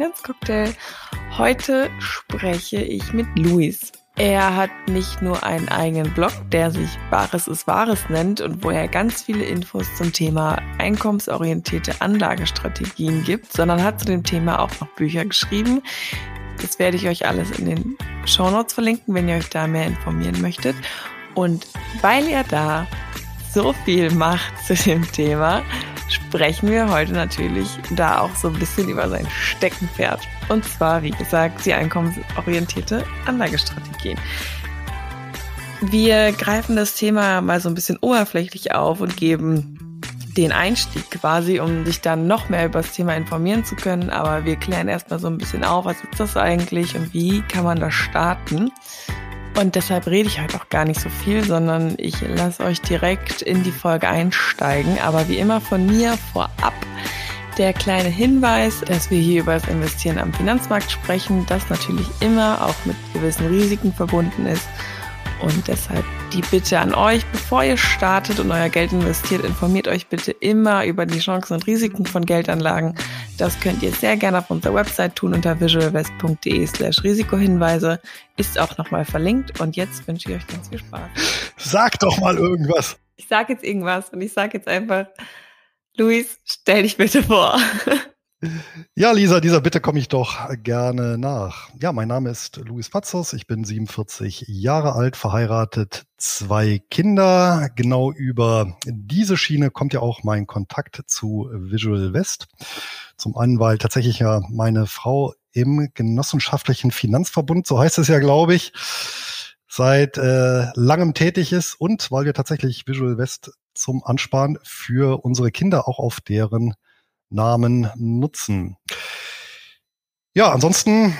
Finanzcocktail. Heute spreche ich mit Luis. Er hat nicht nur einen eigenen Blog, der sich Bares ist Wahres nennt und wo er ganz viele Infos zum Thema einkommensorientierte Anlagestrategien gibt, sondern hat zu dem Thema auch noch Bücher geschrieben. Das werde ich euch alles in den Show Notes verlinken, wenn ihr euch da mehr informieren möchtet. Und weil er da so viel macht zu dem Thema, sprechen wir heute natürlich da auch so ein bisschen über sein Steckenpferd. Und zwar, wie gesagt, die einkommensorientierte Anlagestrategien. Wir greifen das Thema mal so ein bisschen oberflächlich auf und geben den Einstieg quasi, um sich dann noch mehr über das Thema informieren zu können. Aber wir klären erstmal so ein bisschen auf, was ist das eigentlich und wie kann man das starten. Und deshalb rede ich heute auch gar nicht so viel, sondern ich lasse euch direkt in die Folge einsteigen. Aber wie immer von mir vorab der kleine Hinweis, dass wir hier über das Investieren am Finanzmarkt sprechen, das natürlich immer auch mit gewissen Risiken verbunden ist und deshalb die Bitte an euch, bevor ihr startet und euer Geld investiert, informiert euch bitte immer über die Chancen und Risiken von Geldanlagen. Das könnt ihr sehr gerne auf unserer Website tun unter visualvest.de slash Risikohinweise. Ist auch nochmal verlinkt. Und jetzt wünsche ich euch ganz viel Spaß. Sag doch mal irgendwas. Ich sag jetzt irgendwas und ich sag jetzt einfach, Luis, stell dich bitte vor. Ja, Lisa, dieser Bitte komme ich doch gerne nach. Ja, mein Name ist Luis Patzos. Ich bin 47 Jahre alt, verheiratet, zwei Kinder. Genau über diese Schiene kommt ja auch mein Kontakt zu Visual West. Zum einen, weil tatsächlich ja meine Frau im genossenschaftlichen Finanzverbund, so heißt es ja, glaube ich, seit äh, langem tätig ist und weil wir tatsächlich Visual West zum Ansparen für unsere Kinder auch auf deren Namen nutzen. Ja, ansonsten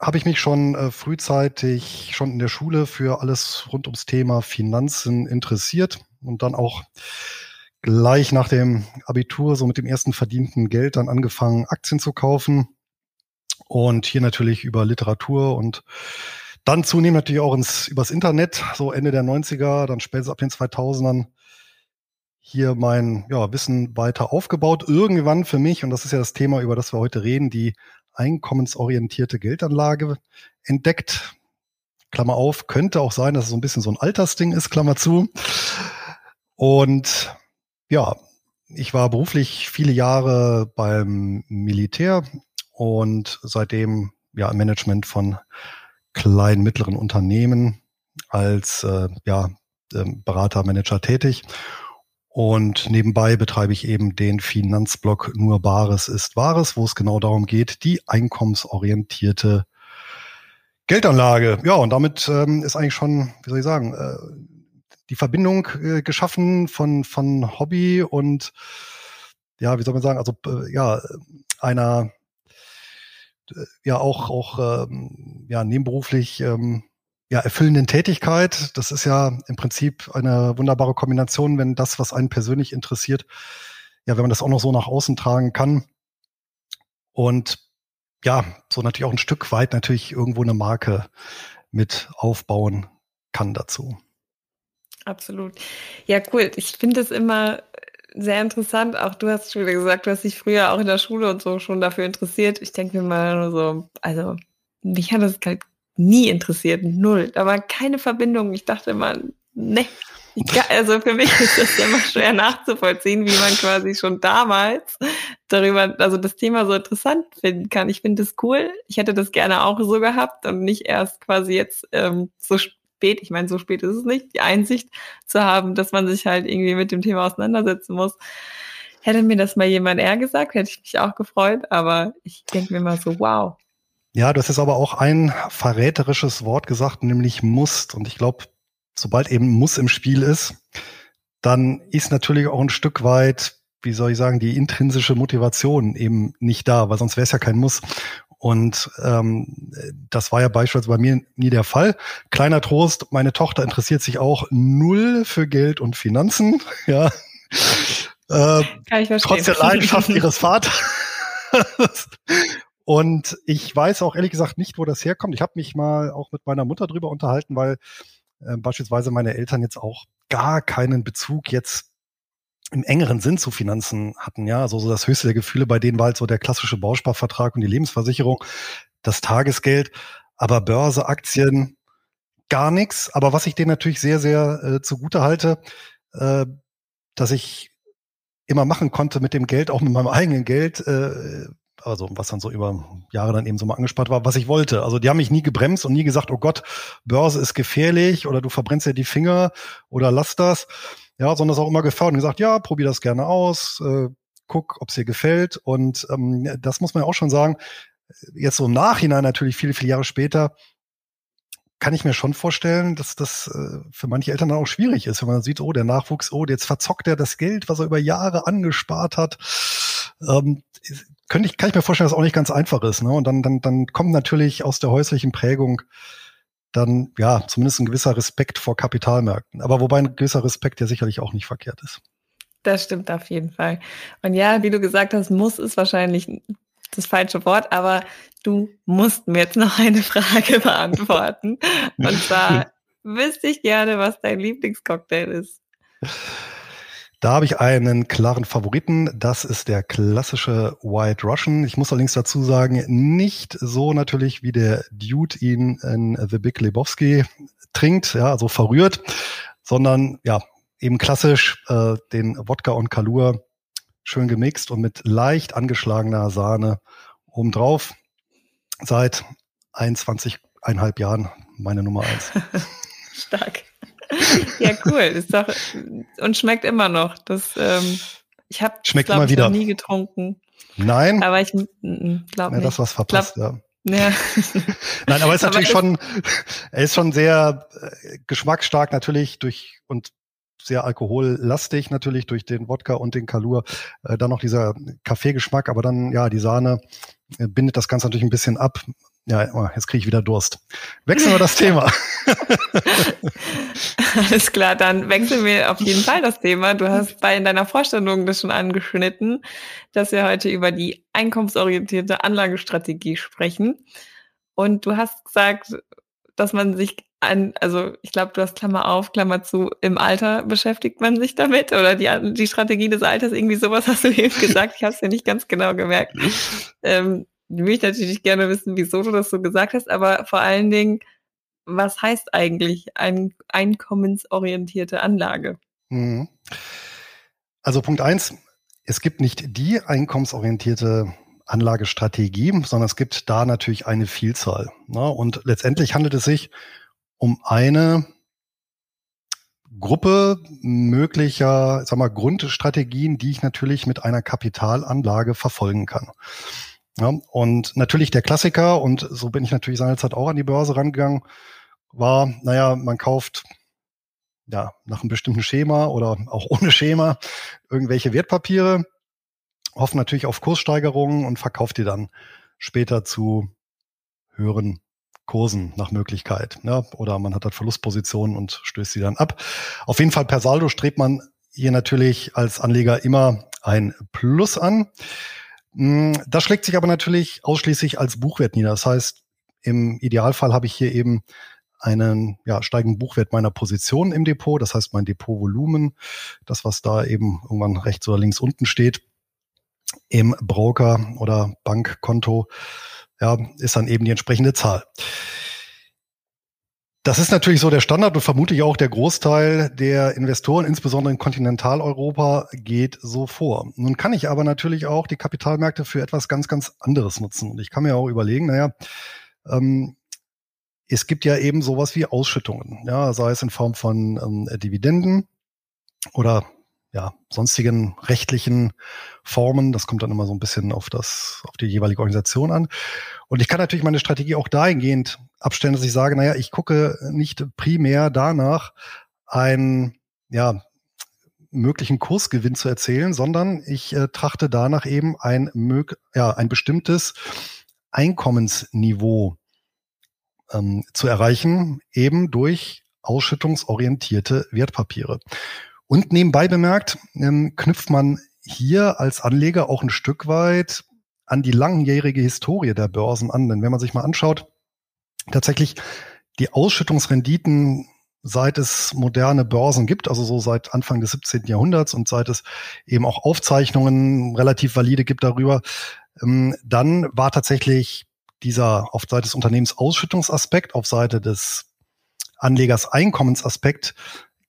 habe ich mich schon äh, frühzeitig, schon in der Schule für alles rund ums Thema Finanzen interessiert und dann auch gleich nach dem Abitur, so mit dem ersten verdienten Geld, dann angefangen, Aktien zu kaufen. Und hier natürlich über Literatur und dann zunehmend natürlich auch ins, übers Internet, so Ende der 90er, dann spätestens ab den 2000ern hier mein ja, Wissen weiter aufgebaut. Irgendwann für mich, und das ist ja das Thema, über das wir heute reden, die einkommensorientierte Geldanlage entdeckt. Klammer auf, könnte auch sein, dass es so ein bisschen so ein Altersding ist, Klammer zu. Und ja, ich war beruflich viele Jahre beim Militär und seitdem ja im Management von kleinen, mittleren Unternehmen als äh, ja, ähm, Berater, Manager tätig und nebenbei betreibe ich eben den Finanzblog Nur Bares ist Wahres, wo es genau darum geht, die einkommensorientierte Geldanlage. Ja, und damit ähm, ist eigentlich schon, wie soll ich sagen, äh, die Verbindung äh, geschaffen von, von Hobby und ja, wie soll man sagen, also äh, ja, einer äh, ja auch auch ähm, ja nebenberuflich ähm, ja, erfüllenden Tätigkeit. Das ist ja im Prinzip eine wunderbare Kombination, wenn das, was einen persönlich interessiert, ja, wenn man das auch noch so nach außen tragen kann. Und ja, so natürlich auch ein Stück weit natürlich irgendwo eine Marke mit aufbauen kann dazu. Absolut. Ja, cool. Ich finde es immer sehr interessant. Auch du hast schon gesagt, du hast dich früher auch in der Schule und so schon dafür interessiert. Ich denke mir mal nur so, also mich hat das halt nie interessiert, null. Da war keine Verbindung. Ich dachte immer, ne. Also für mich ist das ja immer schwer nachzuvollziehen, wie man quasi schon damals darüber, also das Thema so interessant finden kann. Ich finde das cool. Ich hätte das gerne auch so gehabt und nicht erst quasi jetzt ähm, so spät, ich meine, so spät ist es nicht, die Einsicht zu haben, dass man sich halt irgendwie mit dem Thema auseinandersetzen muss. Hätte mir das mal jemand eher gesagt, hätte ich mich auch gefreut, aber ich denke mir mal so, wow, ja, du hast jetzt aber auch ein verräterisches Wort gesagt, nämlich musst. Und ich glaube, sobald eben muss im Spiel ist, dann ist natürlich auch ein Stück weit, wie soll ich sagen, die intrinsische Motivation eben nicht da, weil sonst wäre es ja kein Muss. Und ähm, das war ja beispielsweise bei mir nie der Fall. Kleiner Trost, meine Tochter interessiert sich auch null für Geld und Finanzen. Ja. Äh, Kann ich verstehen. trotz der Leidenschaft ihres Vaters. Und ich weiß auch ehrlich gesagt nicht, wo das herkommt. Ich habe mich mal auch mit meiner Mutter drüber unterhalten, weil äh, beispielsweise meine Eltern jetzt auch gar keinen Bezug jetzt im engeren Sinn zu Finanzen hatten, ja, also so das höchste der Gefühle bei denen war halt so der klassische Bausparvertrag und die Lebensversicherung, das Tagesgeld, aber Börse, Aktien, gar nichts. Aber was ich denen natürlich sehr, sehr äh, zugute halte, äh, dass ich immer machen konnte mit dem Geld, auch mit meinem eigenen Geld, äh, also was dann so über Jahre dann eben so mal angespart war, was ich wollte. Also die haben mich nie gebremst und nie gesagt, oh Gott, Börse ist gefährlich oder du verbrennst ja die Finger oder lass das. Ja, sondern es auch immer gefördert und gesagt, ja, probier das gerne aus, äh, guck, ob es dir gefällt. Und ähm, das muss man ja auch schon sagen, jetzt so im Nachhinein natürlich viele, viele Jahre später, kann ich mir schon vorstellen, dass das äh, für manche Eltern dann auch schwierig ist, wenn man sieht, oh, der Nachwuchs, oh, jetzt verzockt er das Geld, was er über Jahre angespart hat. Ähm, könnte ich, kann ich mir vorstellen, dass es auch nicht ganz einfach ist. Ne? Und dann, dann, dann kommt natürlich aus der häuslichen Prägung dann ja zumindest ein gewisser Respekt vor Kapitalmärkten. Aber wobei ein gewisser Respekt ja sicherlich auch nicht verkehrt ist. Das stimmt auf jeden Fall. Und ja, wie du gesagt hast, muss ist wahrscheinlich das falsche Wort, aber du musst mir jetzt noch eine Frage beantworten. Und zwar wüsste ich gerne, was dein Lieblingscocktail ist. Da habe ich einen klaren Favoriten. Das ist der klassische White Russian. Ich muss allerdings dazu sagen, nicht so natürlich, wie der Dude ihn in The Big Lebowski trinkt, ja, also verrührt, sondern ja, eben klassisch äh, den Wodka und Kalur schön gemixt und mit leicht angeschlagener Sahne obendrauf. Seit 21,5 Jahren meine Nummer eins. Stark. Ja, cool. Ist doch, und schmeckt immer noch. Das, ähm, ich habe immer wieder. noch nie getrunken. Nein. Aber ich glaube nicht. das was verpasst, glaub, ja. Ja. Nein, aber ist natürlich schon, er ist schon sehr äh, geschmacksstark natürlich durch und sehr alkohollastig natürlich durch den Wodka und den Kalur. Äh, dann noch dieser Kaffeegeschmack, aber dann ja die Sahne äh, bindet das Ganze natürlich ein bisschen ab. Ja, oh, jetzt kriege ich wieder Durst. Wechseln wir das Thema. Alles klar, dann wechseln wir auf jeden Fall das Thema. Du hast bei in deiner Vorstellung das schon angeschnitten, dass wir heute über die einkommensorientierte Anlagestrategie sprechen. Und du hast gesagt, dass man sich an, also ich glaube, du hast Klammer auf, Klammer zu, im Alter beschäftigt man sich damit oder die, die Strategie des Alters, irgendwie sowas hast du eben gesagt, ich habe es ja nicht ganz genau gemerkt. Ähm, will ich natürlich gerne wissen, wieso du das so gesagt hast, aber vor allen Dingen, was heißt eigentlich ein einkommensorientierte Anlage? Mhm. Also Punkt eins, es gibt nicht die einkommensorientierte Anlagestrategie, sondern es gibt da natürlich eine Vielzahl. Ne? Und letztendlich handelt es sich um eine Gruppe möglicher, sag mal, Grundstrategien, die ich natürlich mit einer Kapitalanlage verfolgen kann. Ja, und natürlich der Klassiker, und so bin ich natürlich seinerzeit auch an die Börse rangegangen, war, naja, man kauft ja nach einem bestimmten Schema oder auch ohne Schema irgendwelche Wertpapiere, hofft natürlich auf Kurssteigerungen und verkauft die dann später zu höheren Kursen nach Möglichkeit. Ja, oder man hat halt Verlustpositionen und stößt sie dann ab. Auf jeden Fall per Saldo strebt man hier natürlich als Anleger immer ein Plus an. Hm, das schlägt sich aber natürlich ausschließlich als Buchwert nieder. Das heißt, im Idealfall habe ich hier eben einen ja, steigenden Buchwert meiner Position im Depot, das heißt mein Depotvolumen, das was da eben irgendwann rechts oder links unten steht, im Broker oder Bankkonto ja, ist dann eben die entsprechende Zahl. Das ist natürlich so der Standard und vermutlich auch der Großteil der Investoren, insbesondere in Kontinentaleuropa, geht so vor. Nun kann ich aber natürlich auch die Kapitalmärkte für etwas ganz, ganz anderes nutzen. Und ich kann mir auch überlegen, naja, ähm, es gibt ja eben sowas wie Ausschüttungen, ja, sei es in Form von ähm, Dividenden oder ja, sonstigen rechtlichen Formen. Das kommt dann immer so ein bisschen auf das, auf die jeweilige Organisation an. Und ich kann natürlich meine Strategie auch dahingehend abstellen, dass ich sage, naja, ich gucke nicht primär danach, einen, ja, möglichen Kursgewinn zu erzielen, sondern ich äh, trachte danach eben ein, mög ja, ein bestimmtes Einkommensniveau ähm, zu erreichen, eben durch ausschüttungsorientierte Wertpapiere. Und nebenbei bemerkt, ähm, knüpft man hier als Anleger auch ein Stück weit an die langjährige Historie der Börsen an. Denn wenn man sich mal anschaut, tatsächlich die Ausschüttungsrenditen seit es moderne Börsen gibt, also so seit Anfang des 17. Jahrhunderts und seit es eben auch Aufzeichnungen relativ valide gibt darüber, ähm, dann war tatsächlich dieser auf Seite des Unternehmens Ausschüttungsaspekt, auf Seite des Anlegers Einkommensaspekt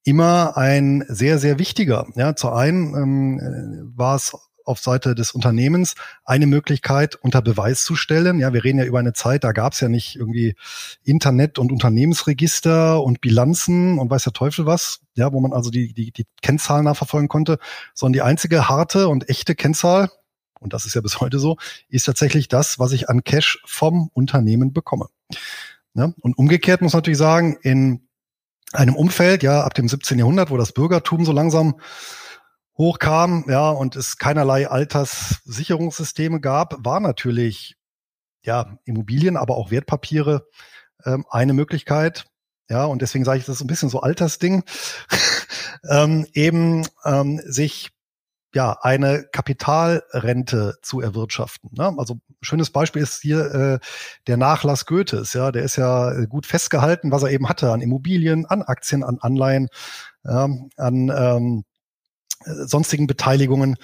immer ein sehr, sehr wichtiger. Ja, zu einen ähm, war es auf Seite des Unternehmens eine Möglichkeit unter Beweis zu stellen. Ja, wir reden ja über eine Zeit, da gab es ja nicht irgendwie Internet und Unternehmensregister und Bilanzen und weiß der Teufel was, ja, wo man also die, die, die Kennzahlen nachverfolgen konnte, sondern die einzige harte und echte Kennzahl, und das ist ja bis heute so, ist tatsächlich das, was ich an Cash vom Unternehmen bekomme. Ja, und umgekehrt muss man natürlich sagen, in einem Umfeld, ja, ab dem 17. Jahrhundert, wo das Bürgertum so langsam hochkam, ja, und es keinerlei Alterssicherungssysteme gab, war natürlich, ja, Immobilien, aber auch Wertpapiere ähm, eine Möglichkeit. Ja, und deswegen sage ich, das ist ein bisschen so Altersding, ähm, eben ähm, sich ja eine Kapitalrente zu erwirtschaften. Ne? Also schönes Beispiel ist hier äh, der Nachlass Goethes. Ja, der ist ja gut festgehalten, was er eben hatte an Immobilien, an Aktien, an Anleihen, ja, an ähm, sonstigen Beteiligungen.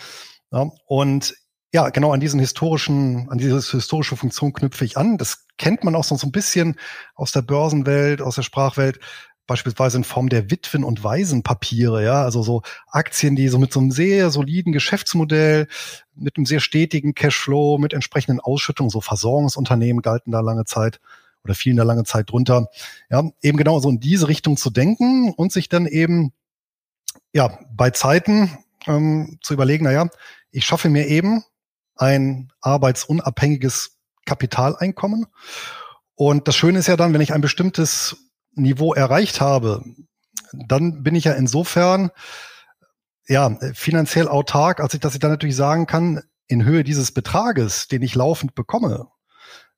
Ja, und ja, genau an diesen historischen, an diese historische Funktion knüpfe ich an. Das kennt man auch so ein bisschen aus der Börsenwelt, aus der Sprachwelt, beispielsweise in Form der Witwen- und Waisenpapiere, ja, also so Aktien, die so mit so einem sehr soliden Geschäftsmodell, mit einem sehr stetigen Cashflow, mit entsprechenden Ausschüttungen, so Versorgungsunternehmen galten da lange Zeit oder fielen da lange Zeit drunter. Ja, eben genau so in diese Richtung zu denken und sich dann eben ja, bei Zeiten ähm, zu überlegen, na ja, ich schaffe mir eben ein arbeitsunabhängiges Kapitaleinkommen. Und das Schöne ist ja dann, wenn ich ein bestimmtes Niveau erreicht habe, dann bin ich ja insofern ja finanziell autark, als ich, dass ich dann natürlich sagen kann, in Höhe dieses Betrages, den ich laufend bekomme,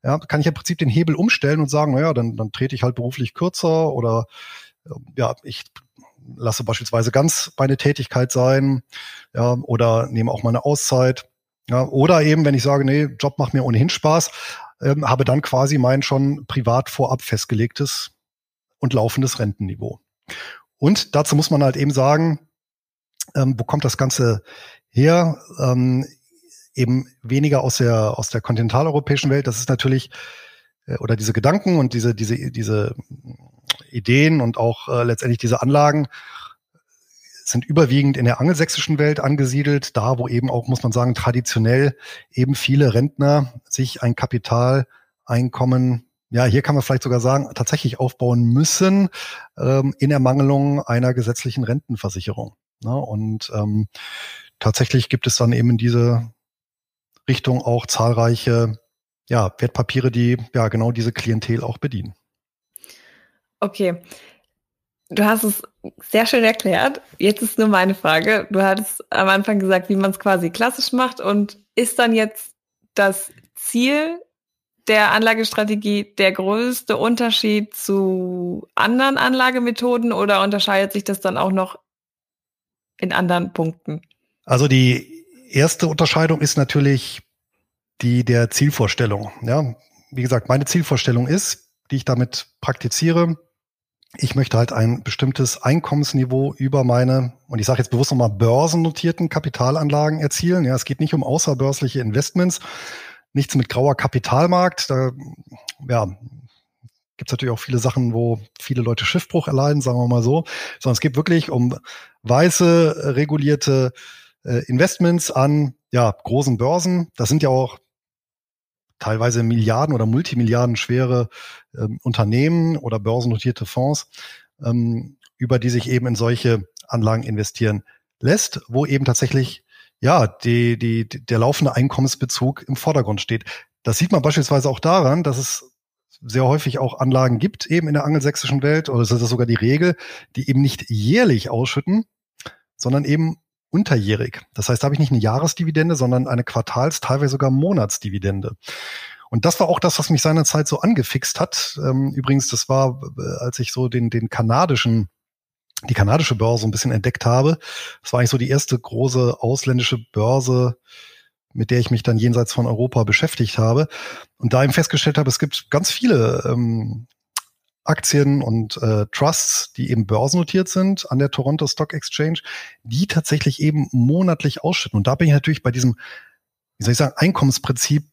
ja, kann ich im Prinzip den Hebel umstellen und sagen, naja, dann, dann trete ich halt beruflich kürzer oder ja, ich lasse beispielsweise ganz meine Tätigkeit sein, ja, oder nehme auch mal eine Auszeit. Ja, oder eben, wenn ich sage, nee, Job macht mir ohnehin Spaß, ähm, habe dann quasi mein schon privat vorab festgelegtes und laufendes Rentenniveau. Und dazu muss man halt eben sagen, ähm, wo kommt das Ganze her? Ähm, eben weniger aus der, aus der kontinentaleuropäischen Welt. Das ist natürlich, äh, oder diese Gedanken und diese, diese, diese Ideen und auch äh, letztendlich diese Anlagen sind überwiegend in der angelsächsischen Welt angesiedelt, da wo eben auch, muss man sagen, traditionell eben viele Rentner sich ein Kapitaleinkommen, ja, hier kann man vielleicht sogar sagen, tatsächlich aufbauen müssen ähm, in Ermangelung einer gesetzlichen Rentenversicherung. Ne? Und ähm, tatsächlich gibt es dann eben in diese Richtung auch zahlreiche ja, Wertpapiere, die ja genau diese Klientel auch bedienen. Okay. Du hast es sehr schön erklärt. Jetzt ist nur meine Frage. Du hattest am Anfang gesagt, wie man es quasi klassisch macht. Und ist dann jetzt das Ziel der Anlagestrategie der größte Unterschied zu anderen Anlagemethoden oder unterscheidet sich das dann auch noch in anderen Punkten? Also die erste Unterscheidung ist natürlich die der Zielvorstellung. Ja, wie gesagt, meine Zielvorstellung ist, die ich damit praktiziere, ich möchte halt ein bestimmtes Einkommensniveau über meine, und ich sage jetzt bewusst nochmal, börsennotierten Kapitalanlagen erzielen. Ja, es geht nicht um außerbörsliche Investments, nichts mit grauer Kapitalmarkt. Da ja, gibt es natürlich auch viele Sachen, wo viele Leute Schiffbruch erleiden, sagen wir mal so, sondern es geht wirklich um weiße, regulierte äh, Investments an ja, großen Börsen. Das sind ja auch teilweise Milliarden oder Multimilliarden schwere ähm, Unternehmen oder börsennotierte Fonds, ähm, über die sich eben in solche Anlagen investieren lässt, wo eben tatsächlich ja die, die, der laufende Einkommensbezug im Vordergrund steht. Das sieht man beispielsweise auch daran, dass es sehr häufig auch Anlagen gibt, eben in der angelsächsischen Welt, oder das ist sogar die Regel, die eben nicht jährlich ausschütten, sondern eben unterjährig. Das heißt, da habe ich nicht eine Jahresdividende, sondern eine Quartals-, teilweise sogar Monatsdividende. Und das war auch das, was mich seinerzeit so angefixt hat. Ähm, übrigens, das war, äh, als ich so den, den kanadischen, die kanadische Börse ein bisschen entdeckt habe. Das war eigentlich so die erste große ausländische Börse, mit der ich mich dann jenseits von Europa beschäftigt habe. Und da eben festgestellt habe, es gibt ganz viele ähm, Aktien und äh, Trusts, die eben börsennotiert sind an der Toronto Stock Exchange, die tatsächlich eben monatlich ausschütten. Und da bin ich natürlich bei diesem, wie soll ich sagen, Einkommensprinzip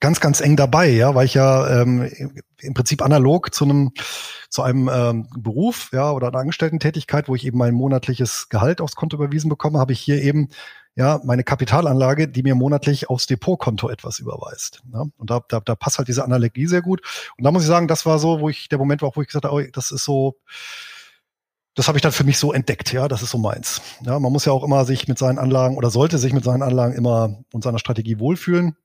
ganz, ganz eng dabei, ja, weil ich ja ähm, im Prinzip analog zu einem zu einem ähm, Beruf, ja, oder einer Angestellten-Tätigkeit, wo ich eben mein monatliches Gehalt aufs Konto überwiesen bekomme, habe ich hier eben ja meine Kapitalanlage, die mir monatlich aufs Depotkonto etwas überweist. Ja? Und da, da, da passt halt diese Analogie sehr gut. Und da muss ich sagen, das war so, wo ich der Moment war, wo ich gesagt habe, oh, das ist so, das habe ich dann für mich so entdeckt, ja, das ist so meins. Ja, man muss ja auch immer sich mit seinen Anlagen oder sollte sich mit seinen Anlagen immer und seiner Strategie wohlfühlen.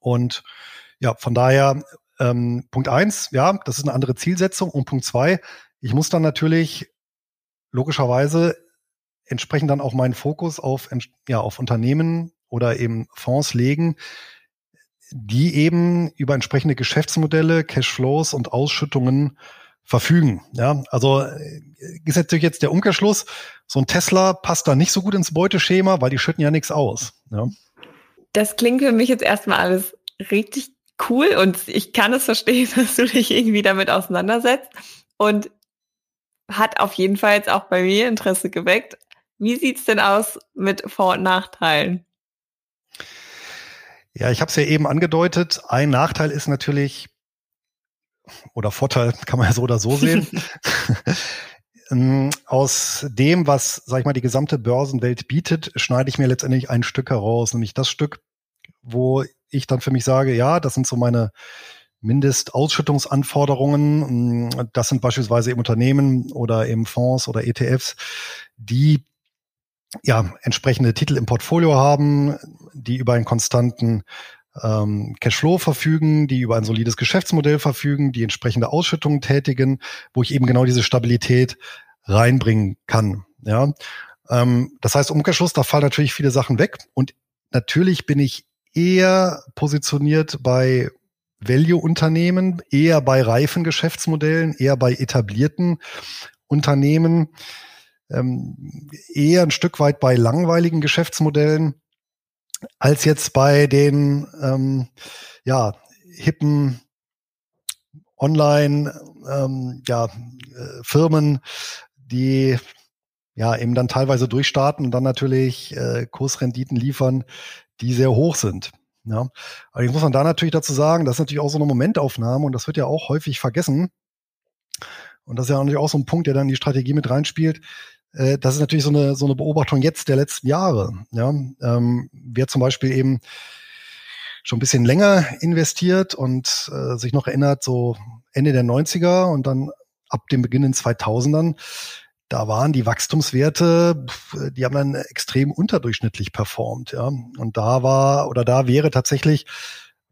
Und ja, von daher, ähm, Punkt eins, ja, das ist eine andere Zielsetzung. Und Punkt zwei, ich muss dann natürlich logischerweise entsprechend dann auch meinen Fokus auf, ja, auf Unternehmen oder eben Fonds legen, die eben über entsprechende Geschäftsmodelle, Cashflows und Ausschüttungen verfügen. Ja, also äh, ist natürlich jetzt der Umkehrschluss. So ein Tesla passt da nicht so gut ins Beuteschema, weil die schütten ja nichts aus. Ja. Das klingt für mich jetzt erstmal alles richtig cool und ich kann es verstehen, dass du dich irgendwie damit auseinandersetzt und hat auf jeden Fall jetzt auch bei mir Interesse geweckt. Wie sieht's denn aus mit Vor- und Nachteilen? Ja, ich habe es ja eben angedeutet. Ein Nachteil ist natürlich, oder Vorteil kann man ja so oder so sehen. Ähm, aus dem, was, sag ich mal, die gesamte Börsenwelt bietet, schneide ich mir letztendlich ein Stück heraus, nämlich das Stück, wo ich dann für mich sage, ja, das sind so meine Mindestausschüttungsanforderungen. Das sind beispielsweise eben Unternehmen oder eben Fonds oder ETFs, die ja entsprechende Titel im Portfolio haben, die über einen konstanten ähm, Cashflow verfügen, die über ein solides Geschäftsmodell verfügen, die entsprechende Ausschüttungen tätigen, wo ich eben genau diese Stabilität reinbringen kann. Ja, ähm, das heißt, Umkehrschluss, da fallen natürlich viele Sachen weg und natürlich bin ich eher positioniert bei Value-Unternehmen, eher bei reifen Geschäftsmodellen, eher bei etablierten Unternehmen, ähm, eher ein Stück weit bei langweiligen Geschäftsmodellen als jetzt bei den ähm, ja hippen Online ähm, ja, äh, Firmen, die ja eben dann teilweise durchstarten und dann natürlich äh, Kursrenditen liefern, die sehr hoch sind. Ja, aber jetzt muss man da natürlich dazu sagen, das ist natürlich auch so eine Momentaufnahme und das wird ja auch häufig vergessen. Und das ist ja natürlich auch so ein Punkt, der dann in die Strategie mit reinspielt. Äh, das ist natürlich so eine, so eine Beobachtung jetzt der letzten Jahre. Ja, ähm, wer zum Beispiel eben schon ein bisschen länger investiert und äh, sich noch erinnert, so Ende der 90er und dann ab dem Beginn in 2000ern, da waren die Wachstumswerte, die haben dann extrem unterdurchschnittlich performt, ja. Und da war oder da wäre tatsächlich,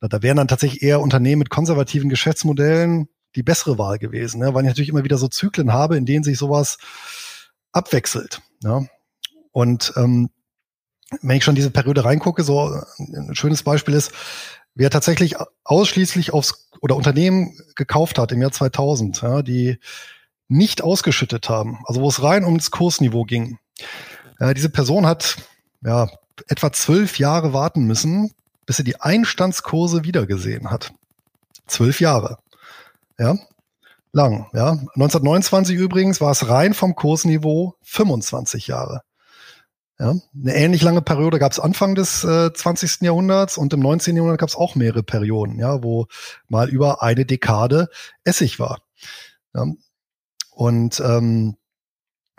da wären dann tatsächlich eher Unternehmen mit konservativen Geschäftsmodellen die bessere Wahl gewesen, ne? weil ich natürlich immer wieder so Zyklen habe, in denen sich sowas abwechselt. Ja. Und ähm, wenn ich schon diese Periode reingucke, so ein schönes Beispiel ist, wer tatsächlich ausschließlich aufs oder Unternehmen gekauft hat im Jahr 2000, ja, die nicht ausgeschüttet haben, also wo es rein ums Kursniveau ging. Äh, diese Person hat ja etwa zwölf Jahre warten müssen, bis sie die Einstandskurse wiedergesehen hat. Zwölf Jahre. Ja, lang. Ja, 1929 übrigens war es rein vom Kursniveau 25 Jahre. Ja, eine ähnlich lange Periode gab es Anfang des äh, 20. Jahrhunderts und im 19. Jahrhundert gab es auch mehrere Perioden, ja, wo mal über eine Dekade Essig war. Ja, und ähm,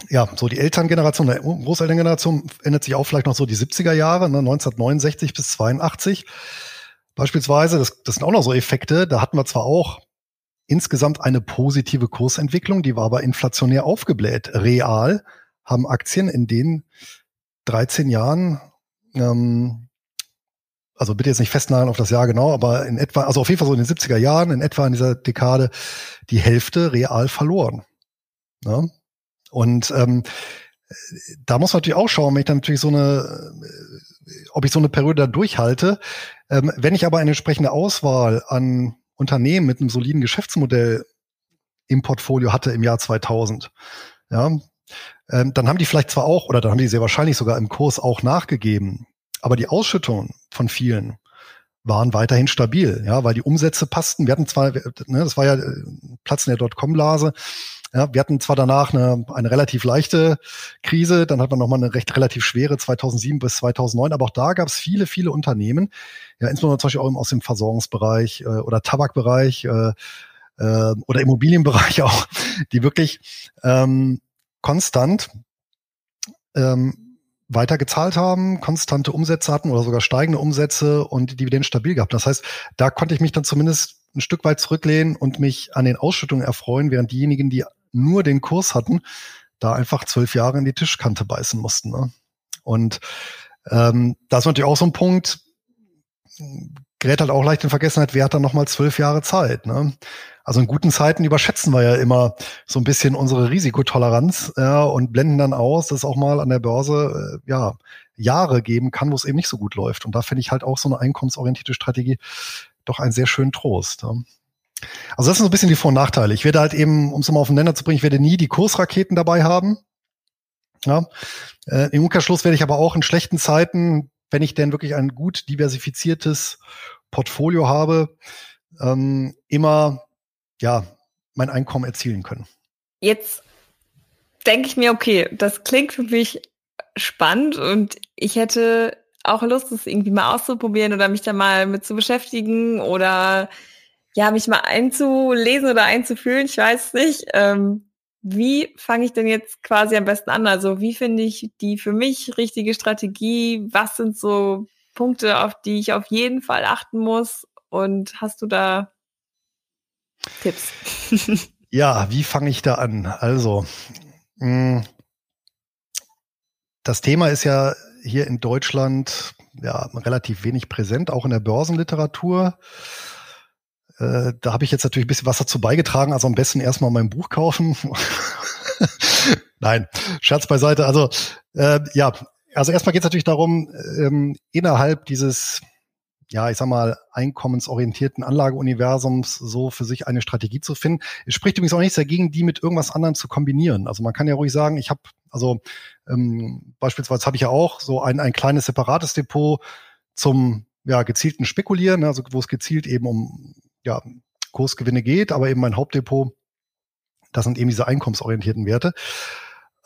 ja, so die Elterngeneration, der Großelterngeneration ändert sich auch vielleicht noch so die 70er Jahre, ne, 1969 bis 82. Beispielsweise, das, das sind auch noch so Effekte, da hatten wir zwar auch insgesamt eine positive Kursentwicklung, die war aber inflationär aufgebläht. Real haben Aktien in den 13 Jahren, ähm, also bitte jetzt nicht festnageln auf das Jahr genau, aber in etwa, also auf jeden Fall so in den 70er Jahren, in etwa in dieser Dekade, die Hälfte real verloren. Ja? Und ähm, da muss man natürlich auch schauen, wenn ich dann natürlich so eine, ob ich so eine Periode da durchhalte. Ähm, wenn ich aber eine entsprechende Auswahl an Unternehmen mit einem soliden Geschäftsmodell im Portfolio hatte im Jahr 2000, ja, ähm, dann haben die vielleicht zwar auch, oder dann haben die sehr wahrscheinlich sogar im Kurs auch nachgegeben, aber die Ausschüttungen von vielen waren weiterhin stabil, ja, weil die Umsätze passten. Wir hatten zwar, ne, das war ja äh, Platz in der Dotcom-Blase, ja, wir hatten zwar danach eine, eine relativ leichte Krise, dann hat man nochmal eine recht relativ schwere 2007 bis 2009, aber auch da gab es viele, viele Unternehmen, ja, insbesondere zum Beispiel auch aus dem Versorgungsbereich äh, oder Tabakbereich äh, äh, oder Immobilienbereich auch, die wirklich ähm, konstant ähm, weiter gezahlt haben, konstante Umsätze hatten oder sogar steigende Umsätze und die Dividenden stabil gehabt. Das heißt, da konnte ich mich dann zumindest ein Stück weit zurücklehnen und mich an den Ausschüttungen erfreuen, während diejenigen, die nur den Kurs hatten, da einfach zwölf Jahre in die Tischkante beißen mussten. Ne? Und ähm, das ist natürlich auch so ein Punkt, gerät halt auch leicht in Vergessenheit, wer hat dann nochmal zwölf Jahre Zeit. Ne? Also in guten Zeiten überschätzen wir ja immer so ein bisschen unsere Risikotoleranz ja, und blenden dann aus, dass auch mal an der Börse äh, ja Jahre geben kann, wo es eben nicht so gut läuft. Und da finde ich halt auch so eine einkommensorientierte Strategie doch einen sehr schönen Trost. Ja. Also das sind so ein bisschen die Vor- und Nachteile. Ich werde halt eben, um es mal auf den Nenner zu bringen, ich werde nie die Kursraketen dabei haben. Ja. Äh, Im Umkehrschluss werde ich aber auch in schlechten Zeiten, wenn ich denn wirklich ein gut diversifiziertes Portfolio habe, ähm, immer ja mein Einkommen erzielen können. Jetzt denke ich mir, okay, das klingt für mich spannend und ich hätte auch Lust, es irgendwie mal auszuprobieren oder mich da mal mit zu beschäftigen oder ja, mich mal einzulesen oder einzufühlen, ich weiß nicht. Ähm, wie fange ich denn jetzt quasi am besten an? Also wie finde ich die für mich richtige Strategie? Was sind so Punkte, auf die ich auf jeden Fall achten muss? Und hast du da Tipps? ja, wie fange ich da an? Also, hm, das Thema ist ja hier in Deutschland ja relativ wenig präsent, auch in der Börsenliteratur. Äh, da habe ich jetzt natürlich ein bisschen was dazu beigetragen, also am besten erstmal mein Buch kaufen. Nein, Scherz beiseite. Also äh, ja, also erstmal geht es natürlich darum, ähm, innerhalb dieses ja, ich sag mal, einkommensorientierten Anlageuniversums so für sich eine Strategie zu finden. Es spricht übrigens auch nichts dagegen, die mit irgendwas anderem zu kombinieren. Also man kann ja ruhig sagen, ich habe, also ähm, beispielsweise habe ich ja auch so ein, ein kleines separates Depot zum ja, gezielten Spekulieren, also wo es gezielt eben um ja, Kursgewinne geht, aber eben mein Hauptdepot, das sind eben diese einkommensorientierten Werte.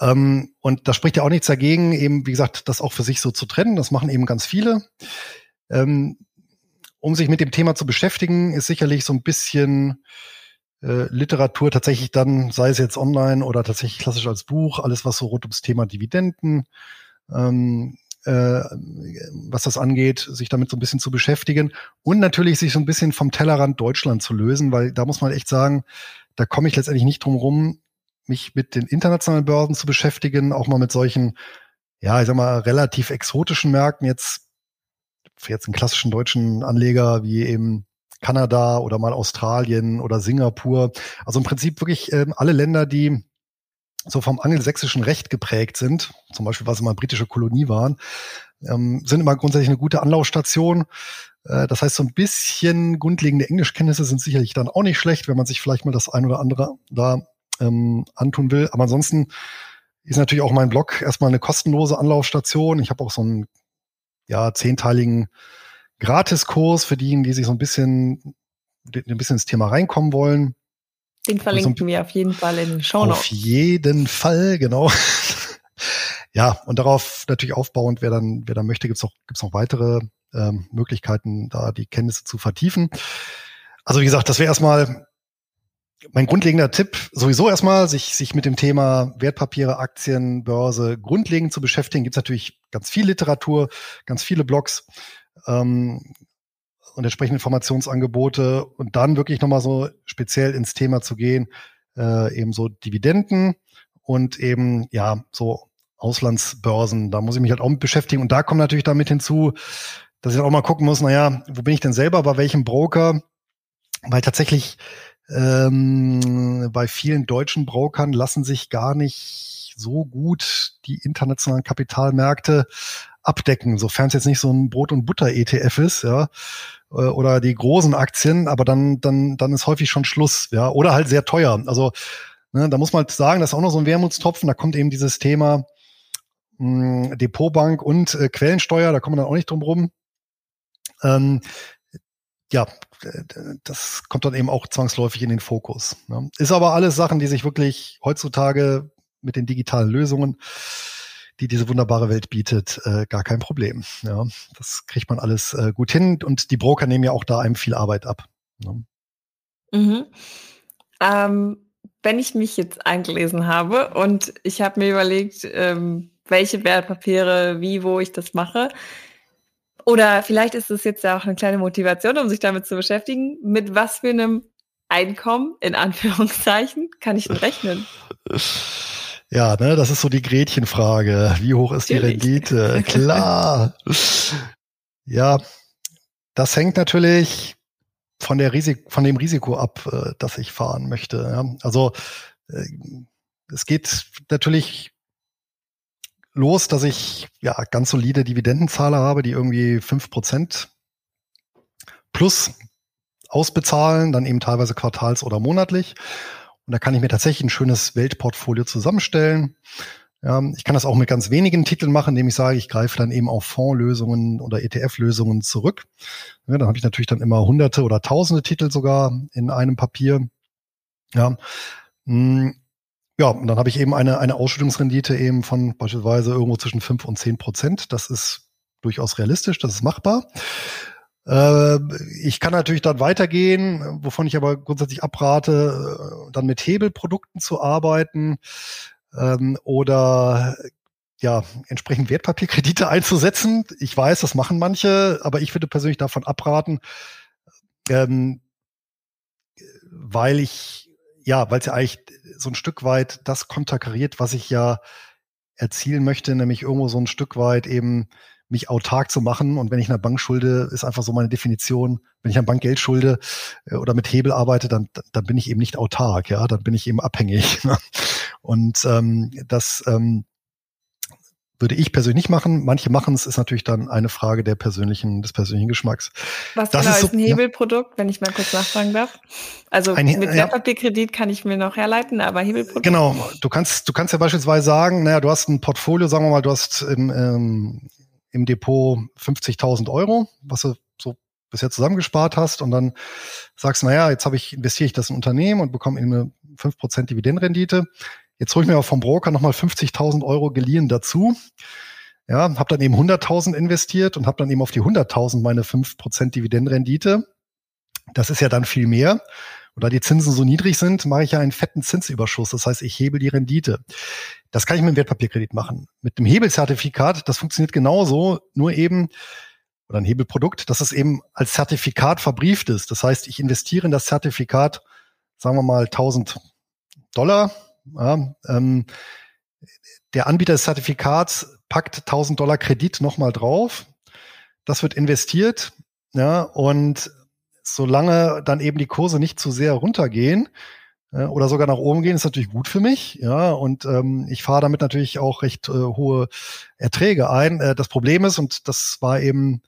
Ähm, und da spricht ja auch nichts dagegen, eben, wie gesagt, das auch für sich so zu trennen. Das machen eben ganz viele. Ähm, um sich mit dem Thema zu beschäftigen, ist sicherlich so ein bisschen äh, Literatur tatsächlich dann, sei es jetzt online oder tatsächlich klassisch als Buch, alles was so rund ums Thema Dividenden, ähm, äh, was das angeht, sich damit so ein bisschen zu beschäftigen und natürlich sich so ein bisschen vom Tellerrand Deutschland zu lösen, weil da muss man echt sagen, da komme ich letztendlich nicht drum rum, mich mit den internationalen Börsen zu beschäftigen, auch mal mit solchen, ja, ich sag mal, relativ exotischen Märkten. Jetzt für jetzt einen klassischen deutschen Anleger wie eben Kanada oder mal Australien oder Singapur. Also im Prinzip wirklich ähm, alle Länder, die so vom angelsächsischen Recht geprägt sind, zum Beispiel, sie mal britische Kolonie waren, ähm, sind immer grundsätzlich eine gute Anlaufstation. Äh, das heißt, so ein bisschen grundlegende Englischkenntnisse sind sicherlich dann auch nicht schlecht, wenn man sich vielleicht mal das ein oder andere da ähm, antun will. Aber ansonsten ist natürlich auch mein Blog erstmal eine kostenlose Anlaufstation. Ich habe auch so einen ja, zehnteiligen Gratiskurs für diejenigen, die sich so ein bisschen, ein bisschen ins Thema reinkommen wollen. Den verlinken so wir auf jeden Fall in den Show Notes. Auf jeden Fall, genau. ja, und darauf natürlich aufbauend, wer dann, wer dann möchte, gibt's noch, gibt's noch weitere ähm, Möglichkeiten, da die Kenntnisse zu vertiefen. Also wie gesagt, das wäre erstmal mein grundlegender Tipp, sowieso erstmal, sich, sich mit dem Thema Wertpapiere, Aktien, Börse grundlegend zu beschäftigen. Gibt es natürlich ganz viel Literatur, ganz viele Blogs ähm, und entsprechende Informationsangebote. Und dann wirklich nochmal so speziell ins Thema zu gehen, äh, eben so Dividenden und eben, ja, so Auslandsbörsen. Da muss ich mich halt auch mit beschäftigen. Und da kommt natürlich damit hinzu, dass ich auch mal gucken muss, naja, wo bin ich denn selber, bei welchem Broker? Weil tatsächlich ähm, bei vielen deutschen Brokern lassen sich gar nicht so gut die internationalen Kapitalmärkte abdecken, sofern es jetzt nicht so ein Brot- und Butter-ETF ist, ja, oder die großen Aktien, aber dann, dann, dann ist häufig schon Schluss, ja, oder halt sehr teuer. Also, ne, da muss man halt sagen, das ist auch noch so ein Wermutstropfen, da kommt eben dieses Thema mh, hm, Depotbank und äh, Quellensteuer, da kommen wir dann auch nicht drum rum. Ähm, ja, das kommt dann eben auch zwangsläufig in den Fokus. Ne? Ist aber alles Sachen, die sich wirklich heutzutage mit den digitalen Lösungen, die diese wunderbare Welt bietet, äh, gar kein Problem. Ja, das kriegt man alles äh, gut hin und die Broker nehmen ja auch da einem viel Arbeit ab. Ne? Mhm. Ähm, wenn ich mich jetzt eingelesen habe und ich habe mir überlegt, ähm, welche Wertpapiere, wie, wo ich das mache, oder vielleicht ist es jetzt ja auch eine kleine Motivation, um sich damit zu beschäftigen. Mit was für einem Einkommen, in Anführungszeichen, kann ich denn rechnen? Ja, ne, das ist so die Gretchenfrage. Wie hoch ist natürlich. die Rendite? Klar. ja, das hängt natürlich von der Risik von dem Risiko ab, äh, das ich fahren möchte. Ja. Also äh, es geht natürlich los, dass ich ja ganz solide Dividendenzahler habe, die irgendwie fünf Prozent plus ausbezahlen, dann eben teilweise quartals- oder monatlich. Und da kann ich mir tatsächlich ein schönes Weltportfolio zusammenstellen. Ja, ich kann das auch mit ganz wenigen Titeln machen, indem ich sage, ich greife dann eben auf Fondslösungen oder ETF-Lösungen zurück. Ja, dann habe ich natürlich dann immer hunderte oder tausende Titel sogar in einem Papier. Ja, hm, ja, und dann habe ich eben eine, eine Ausschüttungsrendite eben von beispielsweise irgendwo zwischen fünf und zehn Prozent. Das ist durchaus realistisch, das ist machbar. Äh, ich kann natürlich dann weitergehen, wovon ich aber grundsätzlich abrate, äh, dann mit Hebelprodukten zu arbeiten ähm, oder ja, entsprechend Wertpapierkredite einzusetzen. Ich weiß, das machen manche, aber ich würde persönlich davon abraten, ähm, weil ich ja, weil es ja eigentlich so ein Stück weit das konterkariert, was ich ja erzielen möchte, nämlich irgendwo so ein Stück weit eben mich autark zu machen. Und wenn ich einer Bank schulde, ist einfach so meine Definition, wenn ich einer Bank Geld schulde äh, oder mit Hebel arbeite, dann, dann bin ich eben nicht autark, ja, dann bin ich eben abhängig. Ne? Und ähm, das ähm, würde ich persönlich nicht machen. Manche machen es, ist natürlich dann eine Frage der persönlichen, des persönlichen Geschmacks. Was das genau ist, so, ein Hebelprodukt, ja. wenn ich mal kurz nachfragen darf? Also ein, mit Wertpapierkredit kann ich mir noch herleiten, aber Hebelprodukt? Genau. Du kannst, du kannst ja beispielsweise sagen, naja, du hast ein Portfolio, sagen wir mal, du hast im, ähm, im Depot 50.000 Euro, was du so bisher zusammengespart hast und dann sagst, naja, jetzt habe ich, investiere ich das in Unternehmen und bekomme eben eine 5% Dividendenrendite. Jetzt hole ich mir auch vom Broker nochmal 50.000 Euro geliehen dazu. Ja, habe dann eben 100.000 investiert und habe dann eben auf die 100.000 meine 5% Dividendenrendite. Das ist ja dann viel mehr. Und da die Zinsen so niedrig sind, mache ich ja einen fetten Zinsüberschuss. Das heißt, ich hebel die Rendite. Das kann ich mit dem Wertpapierkredit machen. Mit dem Hebelzertifikat, das funktioniert genauso, nur eben, oder ein Hebelprodukt, dass es eben als Zertifikat verbrieft ist. Das heißt, ich investiere in das Zertifikat, sagen wir mal 1000 Dollar ja, ähm, der Anbieter des Zertifikats packt 1000 Dollar Kredit nochmal drauf. Das wird investiert. Ja, und solange dann eben die Kurse nicht zu sehr runtergehen, äh, oder sogar nach oben gehen, ist natürlich gut für mich. Ja, und ähm, ich fahre damit natürlich auch recht äh, hohe Erträge ein. Äh, das Problem ist, und das war eben,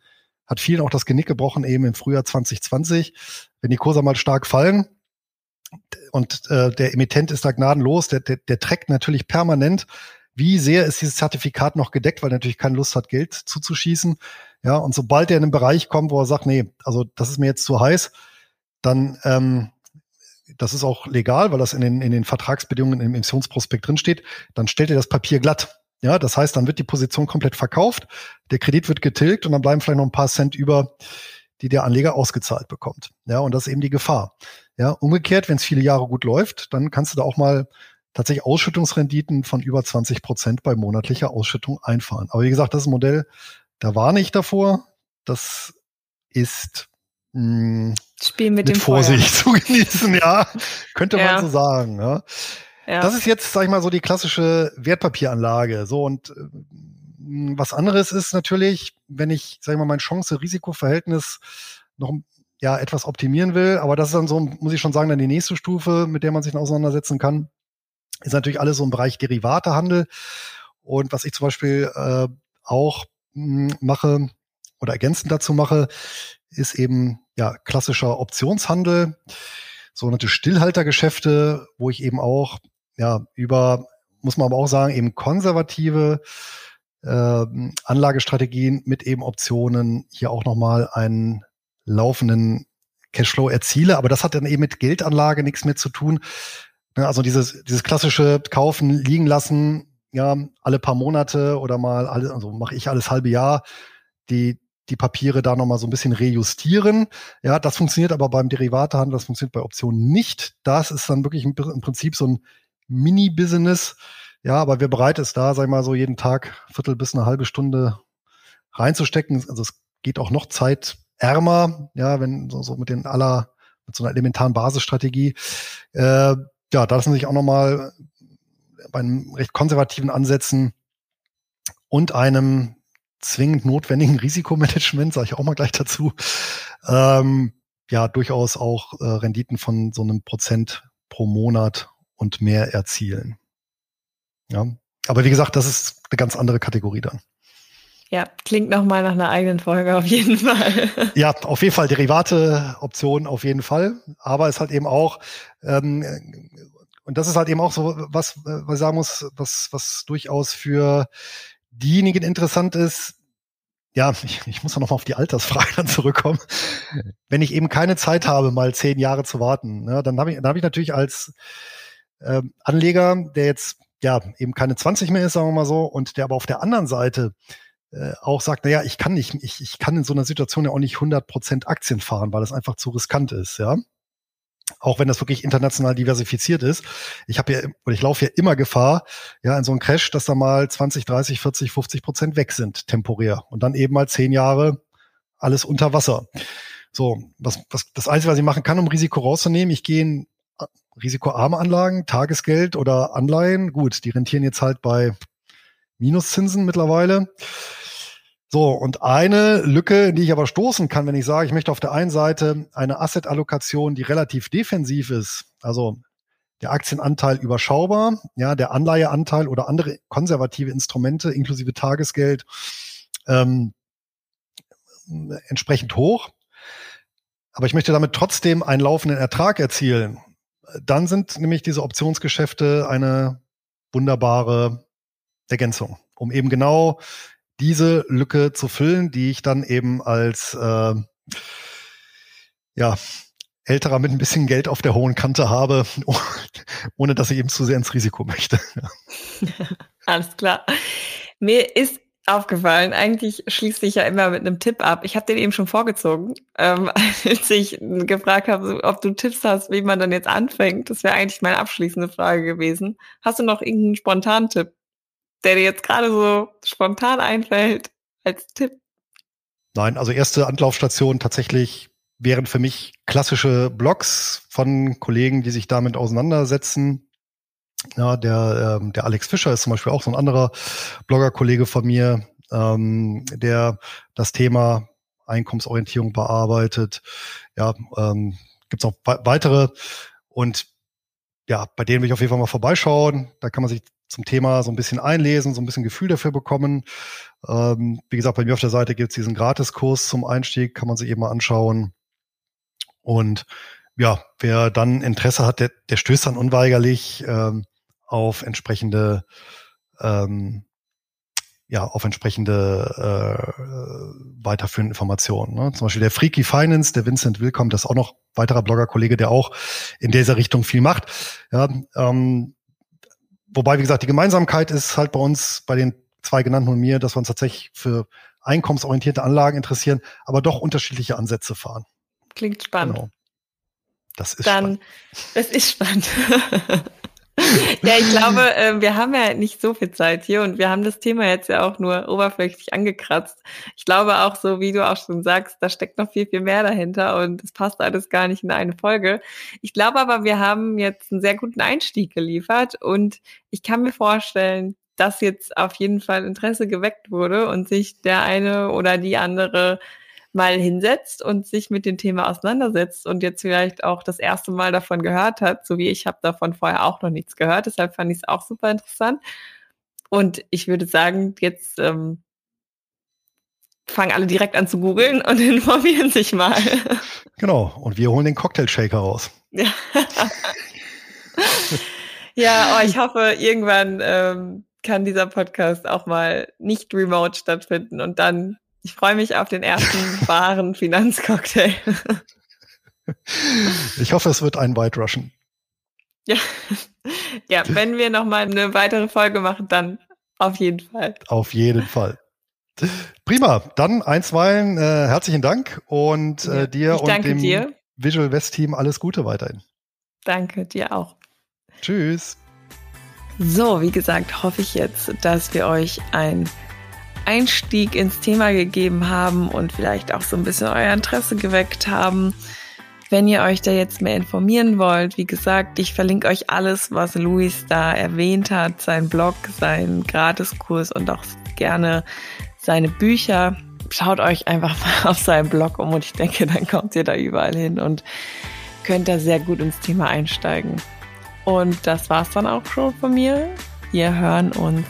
hat vielen auch das Genick gebrochen, eben im Frühjahr 2020, wenn die Kurse mal stark fallen, und äh, der Emittent ist da gnadenlos, der, der, der trägt natürlich permanent, wie sehr ist dieses Zertifikat noch gedeckt, weil er natürlich keine Lust hat, Geld zuzuschießen. Ja, und sobald er in einen Bereich kommt, wo er sagt, nee, also das ist mir jetzt zu heiß, dann ähm, das ist auch legal, weil das in den, in den Vertragsbedingungen im Emissionsprospekt drinsteht, dann stellt er das Papier glatt. Ja, das heißt, dann wird die Position komplett verkauft, der Kredit wird getilgt und dann bleiben vielleicht noch ein paar Cent über, die der Anleger ausgezahlt bekommt. Ja, und das ist eben die Gefahr. Ja, umgekehrt, wenn es viele Jahre gut läuft, dann kannst du da auch mal tatsächlich Ausschüttungsrenditen von über 20 Prozent bei monatlicher Ausschüttung einfahren. Aber wie gesagt, das ist ein Modell, da warne ich davor. Das ist mh, hm, Spiel mit, mit dem Vorsicht Feuer. zu genießen, ja, könnte ja. man so sagen. Ja. ja. Das ist jetzt, sag ich mal, so die klassische Wertpapieranlage. So und äh, was anderes ist natürlich, wenn ich, sag ich mal, mein Chance-Risiko-Verhältnis noch ja etwas optimieren will. Aber das ist dann so, muss ich schon sagen, dann die nächste Stufe, mit der man sich auseinandersetzen kann. Ist natürlich alles so im Bereich Derivatehandel. Und was ich zum Beispiel äh, auch mh, hm, mache oder ergänzend dazu mache, ist eben ja klassischer Optionshandel, sogenannte Stillhaltergeschäfte, wo ich eben auch ja über muss man aber auch sagen eben konservative äh, Anlagestrategien mit eben Optionen hier auch nochmal einen laufenden Cashflow erziele. Aber das hat dann eben mit Geldanlage nichts mehr zu tun. Also dieses, dieses klassische Kaufen, liegen lassen, ja, alle paar Monate oder mal, alle, also mache ich alles halbe Jahr, die, die Papiere da nochmal so ein bisschen rejustieren. Ja, das funktioniert aber beim Derivatehandel, das funktioniert bei Optionen nicht. Das ist dann wirklich im, Prinzip so ein Mini-Business. Ja, aber wer bereit ist, da, sag ich mal, so jeden Tag Viertel bis eine halbe Stunde reinzustecken. Also es geht auch noch zeitärmer, ja, wenn so, so mit den aller, mit so einer elementaren Basisstrategie. Äh, ja, da lassen sich auch nochmal bei einem recht konservativen Ansätzen und einem zwingend notwendigen Risikomanagement, sage ich auch mal gleich dazu, ähm, ja, durchaus auch äh, Renditen von so einem Prozent pro Monat und mehr erzielen. Ja, aber wie gesagt, das ist eine ganz andere Kategorie dann. Ja, klingt nochmal nach einer eigenen Folge auf jeden Fall. ja, auf jeden Fall Derivate, Optionen auf jeden Fall. Aber es hat eben auch, ähm, und das ist halt eben auch so, was, was ich sagen muss, was, was durchaus für diejenigen interessant ist, ja, ich, ich muss noch mal auf die Altersfrage dann zurückkommen. Wenn ich eben keine Zeit habe, mal zehn Jahre zu warten, ne, dann habe ich, dann habe ich natürlich als ähm, Anleger, der jetzt ja eben keine 20 mehr ist, sagen wir mal so, und der aber auf der anderen Seite äh, auch sagt, naja, ich kann nicht, ich, ich kann in so einer Situation ja auch nicht 100% Aktien fahren, weil das einfach zu riskant ist, ja. Auch wenn das wirklich international diversifiziert ist. Ich habe ja, oder ich laufe ja immer Gefahr, ja, in so einem Crash, dass da mal 20, 30, 40, 50 Prozent weg sind, temporär. Und dann eben mal zehn Jahre alles unter Wasser. So, was, was, das Einzige, was ich machen kann, um Risiko rauszunehmen, ich gehe in risikoarme Anlagen, Tagesgeld oder Anleihen. Gut, die rentieren jetzt halt bei Minuszinsen mittlerweile. So, und eine Lücke, in die ich aber stoßen kann, wenn ich sage, ich möchte auf der einen Seite eine Asset-Allokation, die relativ defensiv ist, also der Aktienanteil überschaubar, ja, der Anleiheanteil oder andere konservative Instrumente inklusive Tagesgeld ähm, entsprechend hoch. Aber ich möchte damit trotzdem einen laufenden Ertrag erzielen. Dann sind nämlich diese Optionsgeschäfte eine wunderbare Ergänzung, um eben genau diese Lücke zu füllen, die ich dann eben als äh, ja, älterer mit ein bisschen Geld auf der hohen Kante habe, ohne dass ich eben zu sehr ins Risiko möchte. Alles klar. Mir ist aufgefallen, eigentlich schließt sich ja immer mit einem Tipp ab. Ich habe den eben schon vorgezogen, ähm, als ich gefragt habe, ob du Tipps hast, wie man dann jetzt anfängt. Das wäre eigentlich meine abschließende Frage gewesen. Hast du noch irgendeinen spontanen Tipp? Der dir jetzt gerade so spontan einfällt als Tipp? Nein, also erste Anlaufstation tatsächlich wären für mich klassische Blogs von Kollegen, die sich damit auseinandersetzen. Ja, der, ähm, der Alex Fischer ist zum Beispiel auch so ein anderer Blogger-Kollege von mir, ähm, der das Thema Einkommensorientierung bearbeitet. Ja, ähm, gibt es auch weitere und ja, bei denen will ich auf jeden Fall mal vorbeischauen. Da kann man sich zum Thema so ein bisschen einlesen, so ein bisschen Gefühl dafür bekommen. Ähm, wie gesagt, bei mir auf der Seite gibt es diesen Gratiskurs zum Einstieg, kann man sich eben mal anschauen. Und ja, wer dann Interesse hat, der, der stößt dann unweigerlich ähm, auf entsprechende ähm, ja, auf entsprechende äh, weiterführende Informationen. Ne? Zum Beispiel der Freaky Finance, der Vincent Willkommen, das ist auch noch weiterer Blogger-Kollege, der auch in dieser Richtung viel macht. Ja, ähm, wobei, wie gesagt, die Gemeinsamkeit ist halt bei uns, bei den zwei genannten und mir, dass wir uns tatsächlich für einkommensorientierte Anlagen interessieren, aber doch unterschiedliche Ansätze fahren. Klingt spannend. Genau. Das ist Dann, spannend. Das ist spannend. ja, ich glaube, äh, wir haben ja nicht so viel Zeit hier und wir haben das Thema jetzt ja auch nur oberflächlich angekratzt. Ich glaube auch so, wie du auch schon sagst, da steckt noch viel, viel mehr dahinter und es passt alles gar nicht in eine Folge. Ich glaube aber, wir haben jetzt einen sehr guten Einstieg geliefert und ich kann mir vorstellen, dass jetzt auf jeden Fall Interesse geweckt wurde und sich der eine oder die andere mal hinsetzt und sich mit dem Thema auseinandersetzt und jetzt vielleicht auch das erste Mal davon gehört hat, so wie ich habe davon vorher auch noch nichts gehört. Deshalb fand ich es auch super interessant. Und ich würde sagen, jetzt ähm, fangen alle direkt an zu googeln und informieren sich mal. Genau, und wir holen den Cocktail-Shaker raus. Ja, ja oh, ich hoffe, irgendwann ähm, kann dieser Podcast auch mal nicht remote stattfinden und dann ich freue mich auf den ersten wahren Finanzcocktail. Ich hoffe, es wird ein White Russian. Ja, ja wenn wir nochmal eine weitere Folge machen, dann auf jeden Fall. Auf jeden Fall. Prima, dann einstweilen äh, herzlichen Dank und äh, dir und dem dir. Visual West Team alles Gute weiterhin. Danke, dir auch. Tschüss. So, wie gesagt, hoffe ich jetzt, dass wir euch einen Einstieg ins Thema gegeben haben und vielleicht auch so ein bisschen euer Interesse geweckt haben. Wenn ihr euch da jetzt mehr informieren wollt, wie gesagt, ich verlinke euch alles, was Luis da erwähnt hat, sein Blog, seinen Gratiskurs und auch gerne seine Bücher. Schaut euch einfach mal auf seinem Blog um und ich denke, dann kommt ihr da überall hin und könnt da sehr gut ins Thema einsteigen. Und das war's dann auch schon von mir. Wir hören uns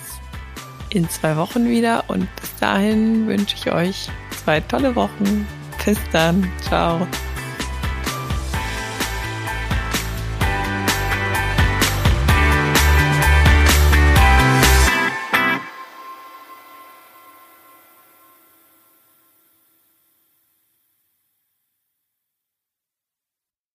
in zwei Wochen wieder und bis dahin wünsche ich euch zwei tolle Wochen. Bis dann. Ciao.